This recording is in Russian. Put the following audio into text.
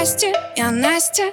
Здрасте, я Настя.